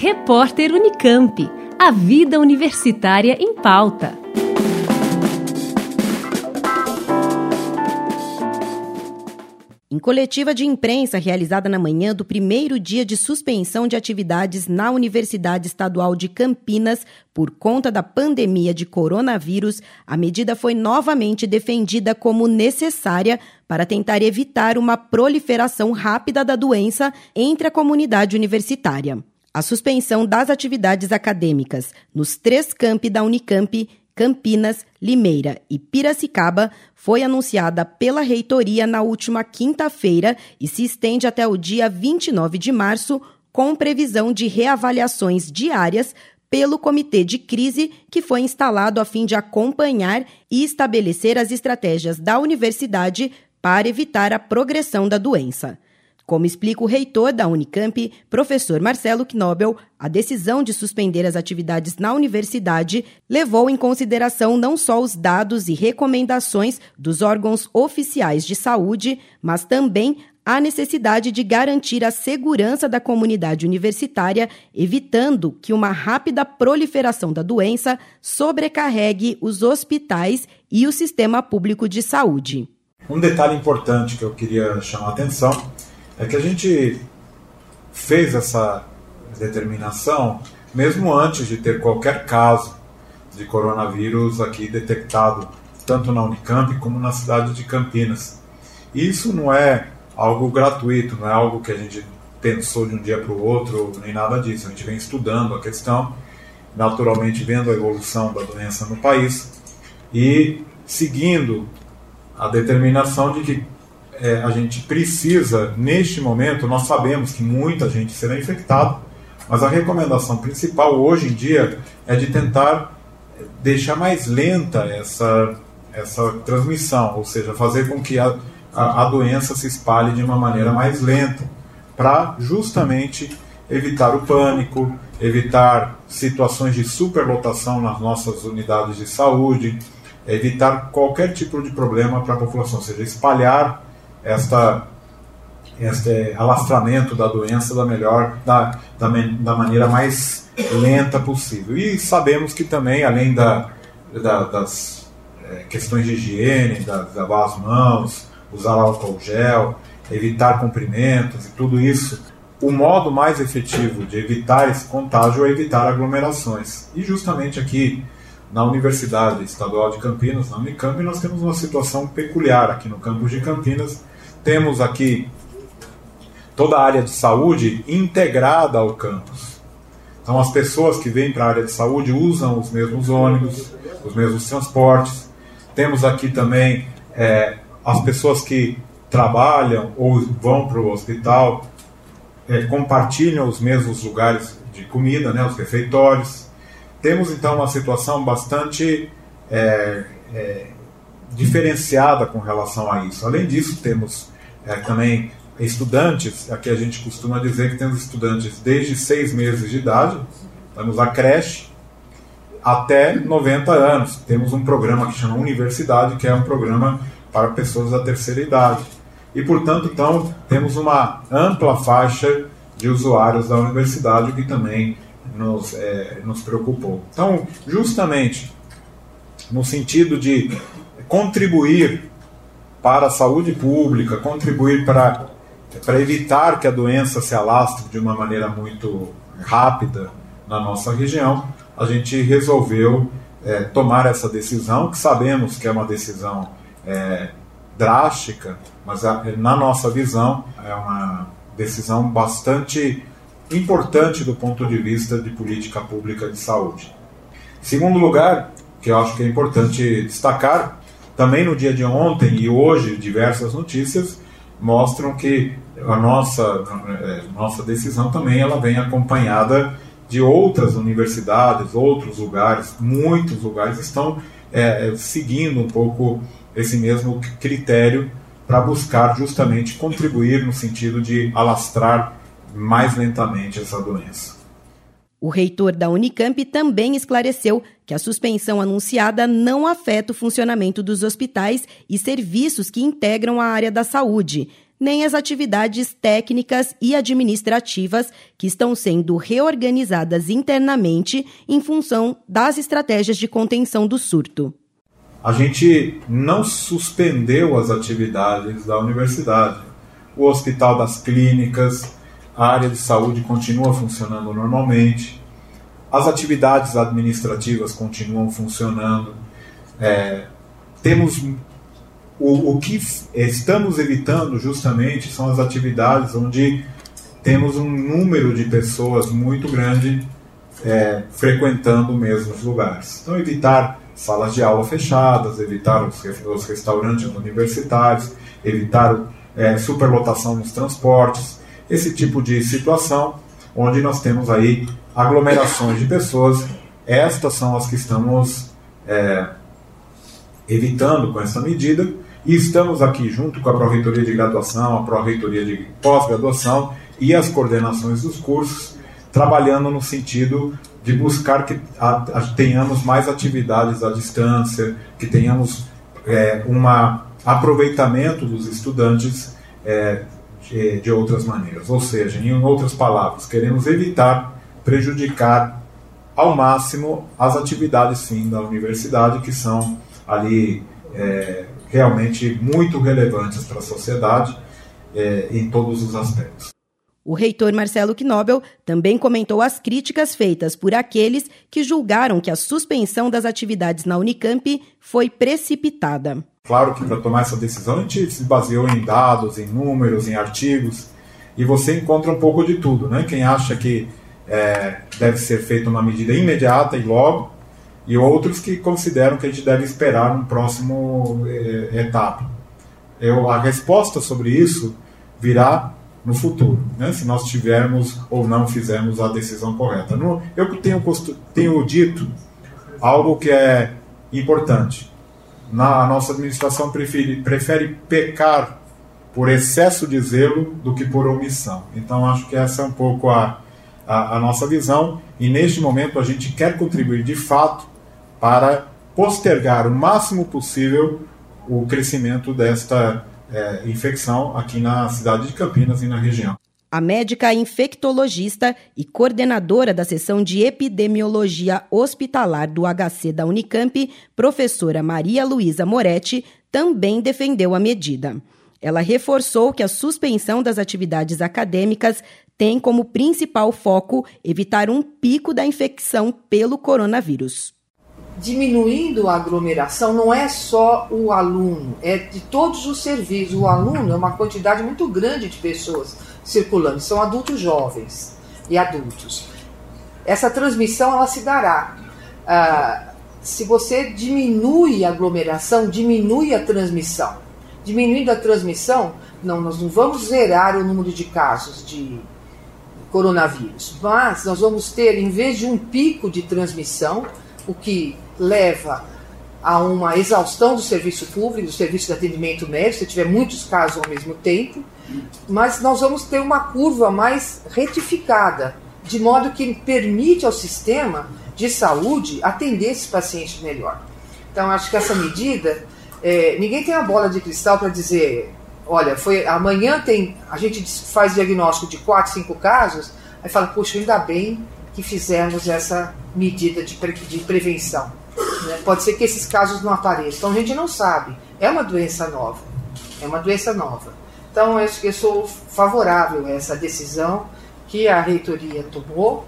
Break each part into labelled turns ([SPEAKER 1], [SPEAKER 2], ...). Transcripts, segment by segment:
[SPEAKER 1] Repórter Unicamp. A vida universitária em pauta.
[SPEAKER 2] Em coletiva de imprensa realizada na manhã do primeiro dia de suspensão de atividades na Universidade Estadual de Campinas por conta da pandemia de coronavírus, a medida foi novamente defendida como necessária para tentar evitar uma proliferação rápida da doença entre a comunidade universitária. A suspensão das atividades acadêmicas nos três campi da Unicamp, Campinas, Limeira e Piracicaba foi anunciada pela reitoria na última quinta-feira e se estende até o dia 29 de março, com previsão de reavaliações diárias pelo comitê de crise que foi instalado a fim de acompanhar e estabelecer as estratégias da universidade para evitar a progressão da doença. Como explica o reitor da Unicamp, professor Marcelo Knobel, a decisão de suspender as atividades na universidade levou em consideração não só os dados e recomendações dos órgãos oficiais de saúde, mas também a necessidade de garantir a segurança da comunidade universitária, evitando que uma rápida proliferação da doença sobrecarregue os hospitais e o sistema público de saúde.
[SPEAKER 3] Um detalhe importante que eu queria chamar a atenção é que a gente fez essa determinação mesmo antes de ter qualquer caso de coronavírus aqui detectado, tanto na Unicamp como na cidade de Campinas. Isso não é algo gratuito, não é algo que a gente pensou de um dia para o outro, nem nada disso. A gente vem estudando a questão, naturalmente vendo a evolução da doença no país e seguindo a determinação de que é, a gente precisa, neste momento, nós sabemos que muita gente será infectada, mas a recomendação principal hoje em dia é de tentar deixar mais lenta essa, essa transmissão, ou seja, fazer com que a, a, a doença se espalhe de uma maneira mais lenta, para justamente evitar o pânico, evitar situações de superlotação nas nossas unidades de saúde, evitar qualquer tipo de problema para a população, ou seja, espalhar esta este alastramento da doença da melhor da, da, da, maneira mais lenta possível. E sabemos que também além da, da das é, questões de higiene da, lavar as mãos usar álcool gel evitar cumprimentos e tudo isso o modo mais efetivo de evitar esse contágio é evitar aglomerações. E justamente aqui na Universidade Estadual de Campinas, na Unicamp, nós temos uma situação peculiar aqui no campus de Campinas, temos aqui toda a área de saúde integrada ao campus. Então, as pessoas que vêm para a área de saúde usam os mesmos ônibus, os mesmos transportes. Temos aqui também é, as pessoas que trabalham ou vão para o hospital, é, compartilham os mesmos lugares de comida, né, os refeitórios. Temos então uma situação bastante é, é diferenciada com relação a isso. Além disso, temos é, também estudantes, aqui a gente costuma dizer que temos estudantes desde seis meses de idade, temos a creche, até 90 anos. Temos um programa que chama Universidade, que é um programa para pessoas da terceira idade. E, portanto, então, temos uma ampla faixa de usuários da universidade que também nos, é, nos preocupou. Então, justamente no sentido de contribuir para a saúde pública, contribuir para, para evitar que a doença se alastre de uma maneira muito rápida na nossa região, a gente resolveu é, tomar essa decisão, que sabemos que é uma decisão é, drástica, mas a, na nossa visão é uma decisão bastante importante do ponto de vista de política pública de saúde. Segundo lugar, que eu acho que é importante destacar, também no dia de ontem e hoje, diversas notícias mostram que a nossa, é, nossa decisão também ela vem acompanhada de outras universidades, outros lugares, muitos lugares estão é, seguindo um pouco esse mesmo critério para buscar justamente contribuir no sentido de alastrar mais lentamente essa doença.
[SPEAKER 2] O reitor da Unicamp também esclareceu que a suspensão anunciada não afeta o funcionamento dos hospitais e serviços que integram a área da saúde. nem as atividades técnicas e administrativas que estão sendo reorganizadas internamente em função das estratégias de contenção do surto.
[SPEAKER 3] A gente não suspendeu as atividades da universidade. O Hospital das Clínicas, a área de saúde continua funcionando normalmente, as atividades administrativas continuam funcionando. É, temos o, o que estamos evitando justamente são as atividades onde temos um número de pessoas muito grande é, frequentando os mesmos lugares. Então, evitar salas de aula fechadas, evitar os, os restaurantes universitários, evitar é, superlotação nos transportes, esse tipo de situação onde nós temos aí aglomerações de pessoas. Estas são as que estamos é, evitando com essa medida e estamos aqui junto com a Pró-Reitoria de Graduação, a Pró-Reitoria de Pós-Graduação e as coordenações dos cursos, trabalhando no sentido de buscar que tenhamos mais atividades à distância, que tenhamos é, um aproveitamento dos estudantes é, de, de outras maneiras. Ou seja, em outras palavras, queremos evitar prejudicar ao máximo as atividades fim da universidade, que são ali é, realmente muito relevantes para a sociedade é, em todos os aspectos.
[SPEAKER 2] O reitor Marcelo Knobel também comentou as críticas feitas por aqueles que julgaram que a suspensão das atividades na Unicamp foi precipitada.
[SPEAKER 3] Claro que para tomar essa decisão a gente se baseou em dados, em números, em artigos, e você encontra um pouco de tudo. Né? Quem acha que é, deve ser feita uma medida imediata e logo, e outros que consideram que a gente deve esperar um próximo é, etapa. Eu, a resposta sobre isso virá no futuro, né? se nós tivermos ou não fizermos a decisão correta. No, eu tenho, tenho dito algo que é importante. Na, a nossa administração prefere, prefere pecar por excesso de zelo do que por omissão. Então acho que essa é um pouco a, a, a nossa visão e neste momento a gente quer contribuir de fato para postergar o máximo possível o crescimento desta é, infecção aqui na cidade de Campinas e na região.
[SPEAKER 2] A médica infectologista e coordenadora da seção de epidemiologia hospitalar do HC da Unicamp, professora Maria Luísa Moretti, também defendeu a medida. Ela reforçou que a suspensão das atividades acadêmicas tem como principal foco evitar um pico da infecção pelo coronavírus
[SPEAKER 4] diminuindo a aglomeração não é só o aluno, é de todos os serviços. O aluno é uma quantidade muito grande de pessoas circulando, são adultos jovens e adultos. Essa transmissão ela se dará. Ah, se você diminui a aglomeração, diminui a transmissão. Diminuindo a transmissão, não, nós não vamos zerar o número de casos de coronavírus, mas nós vamos ter, em vez de um pico de transmissão, o que leva a uma exaustão do serviço público, do serviço de atendimento médico, se tiver muitos casos ao mesmo tempo, mas nós vamos ter uma curva mais retificada, de modo que permite ao sistema de saúde atender esses pacientes melhor. Então, acho que essa medida, é, ninguém tem a bola de cristal para dizer, olha, foi amanhã tem, a gente faz diagnóstico de 4, 5 casos, aí fala, puxa, ainda bem que fizemos essa medida de, pre, de prevenção. Né? Pode ser que esses casos não apareçam. Então a gente não sabe. É uma doença nova. É uma doença nova. Então eu, eu sou favorável a essa decisão que a reitoria tomou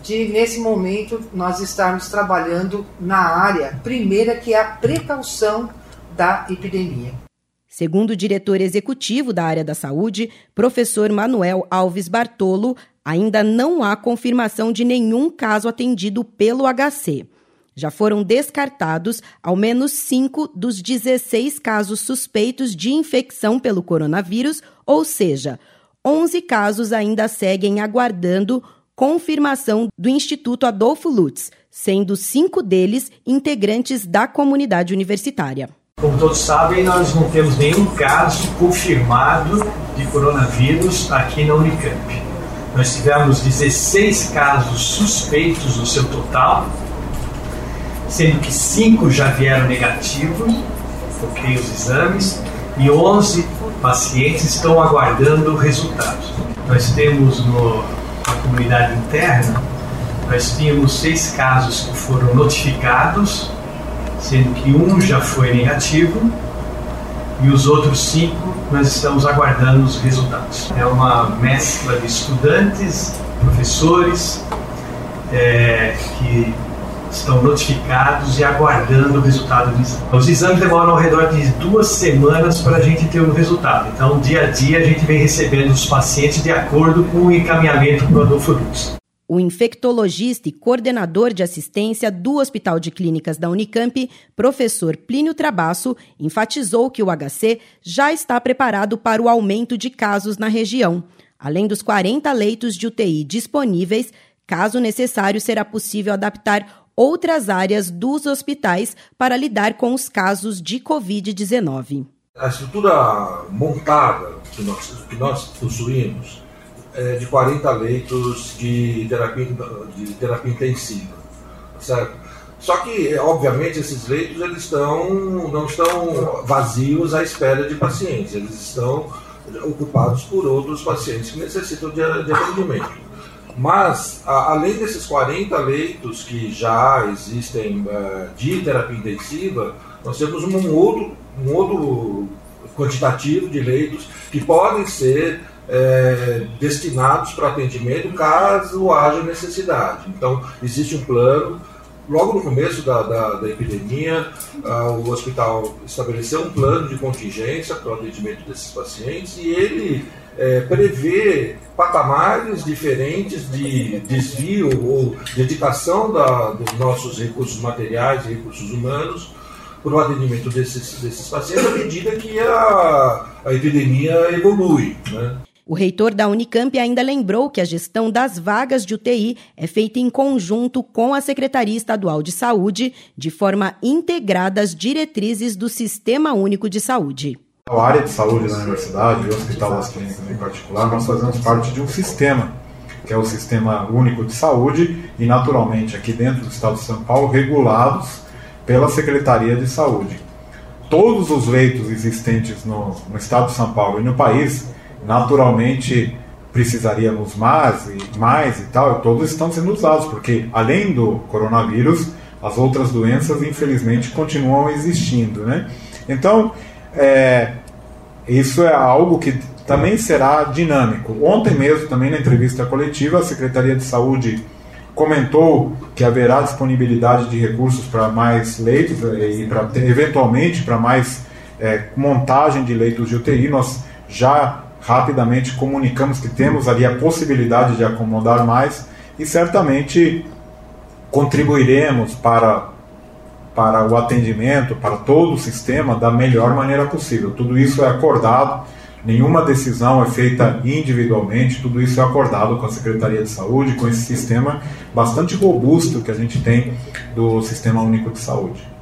[SPEAKER 4] de, nesse momento, nós estarmos trabalhando na área primeira, que é a precaução da epidemia.
[SPEAKER 2] Segundo o diretor executivo da área da saúde, professor Manuel Alves Bartolo, ainda não há confirmação de nenhum caso atendido pelo HC. Já foram descartados ao menos 5 dos 16 casos suspeitos de infecção pelo coronavírus, ou seja, 11 casos ainda seguem aguardando confirmação do Instituto Adolfo Lutz, sendo cinco deles integrantes da comunidade universitária.
[SPEAKER 5] Como todos sabem, nós não temos nenhum caso confirmado de coronavírus aqui na Unicamp. Nós tivemos 16 casos suspeitos no seu total, sendo que cinco já vieram negativos, ok, os exames, e 11 pacientes estão aguardando resultados. Nós temos no, na comunidade interna, nós tínhamos seis casos que foram notificados, sendo que um já foi negativo e os outros cinco nós estamos aguardando os resultados. É uma mescla de estudantes, professores, é, que estão notificados e aguardando o resultado do exame. Os exames demoram ao redor de duas semanas para a gente ter o resultado. Então, dia a dia, a gente vem recebendo os pacientes de acordo com o encaminhamento para o Adolfo Luz.
[SPEAKER 2] O infectologista e coordenador de assistência do Hospital de Clínicas da Unicamp, professor Plínio Trabasso, enfatizou que o HC já está preparado para o aumento de casos na região. Além dos 40 leitos de UTI disponíveis, caso necessário, será possível adaptar outras áreas dos hospitais para lidar com os casos de Covid-19.
[SPEAKER 6] A estrutura montada que nós, que nós possuímos é de 40 leitos de terapia, de terapia intensiva. Certo? Só que, obviamente, esses leitos eles estão, não estão vazios à espera de pacientes, eles estão ocupados por outros pacientes que necessitam de, de atendimento. Mas, a, além desses 40 leitos que já existem uh, de terapia intensiva, nós temos um outro, um outro quantitativo de leitos que podem ser é, destinados para atendimento caso haja necessidade. Então, existe um plano. Logo no começo da, da, da epidemia, o hospital estabeleceu um plano de contingência para o atendimento desses pacientes e ele é, patamares diferentes de desvio ou dedicação da, dos nossos recursos materiais e recursos humanos para o atendimento desses, desses pacientes à medida que a, a epidemia evolui. Né?
[SPEAKER 2] O reitor da Unicamp ainda lembrou que a gestão das vagas de UTI é feita em conjunto com a Secretaria Estadual de Saúde, de forma integrada às diretrizes do Sistema Único de Saúde.
[SPEAKER 3] A área de saúde da universidade e o Hospital das Clínicas em particular, nós fazemos parte de um sistema, que é o Sistema Único de Saúde, e naturalmente aqui dentro do Estado de São Paulo, regulados pela Secretaria de Saúde. Todos os leitos existentes no, no Estado de São Paulo e no país, naturalmente precisaríamos mais e mais e tal, todos estão sendo usados, porque além do coronavírus, as outras doenças infelizmente continuam existindo, né? Então, é, isso é algo que também será dinâmico. Ontem mesmo, também na entrevista coletiva, a Secretaria de Saúde comentou que haverá disponibilidade de recursos para mais leitos e para eventualmente para mais é, montagem de leitos de UTI. Nós já rapidamente comunicamos que temos ali a possibilidade de acomodar mais e certamente contribuiremos para para o atendimento, para todo o sistema, da melhor maneira possível. Tudo isso é acordado, nenhuma decisão é feita individualmente, tudo isso é acordado com a Secretaria de Saúde, com esse sistema bastante robusto que a gente tem do Sistema Único de Saúde.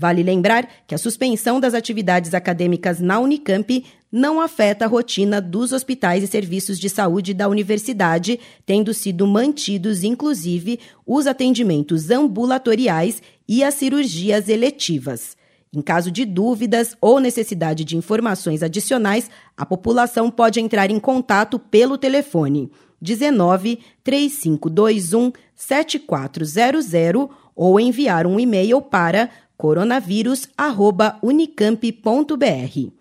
[SPEAKER 2] Vale lembrar que a suspensão das atividades acadêmicas na Unicamp não afeta a rotina dos hospitais e serviços de saúde da universidade, tendo sido mantidos, inclusive, os atendimentos ambulatoriais e as cirurgias eletivas. Em caso de dúvidas ou necessidade de informações adicionais, a população pode entrar em contato pelo telefone 19 3521 7400 ou enviar um e-mail para coronavírus@unicamp.br.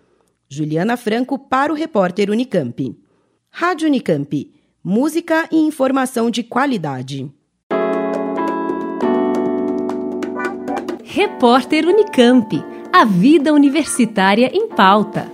[SPEAKER 2] Juliana Franco para o repórter Unicamp. Rádio Unicamp. Música e informação de qualidade.
[SPEAKER 1] Repórter Unicamp. A vida universitária em pauta.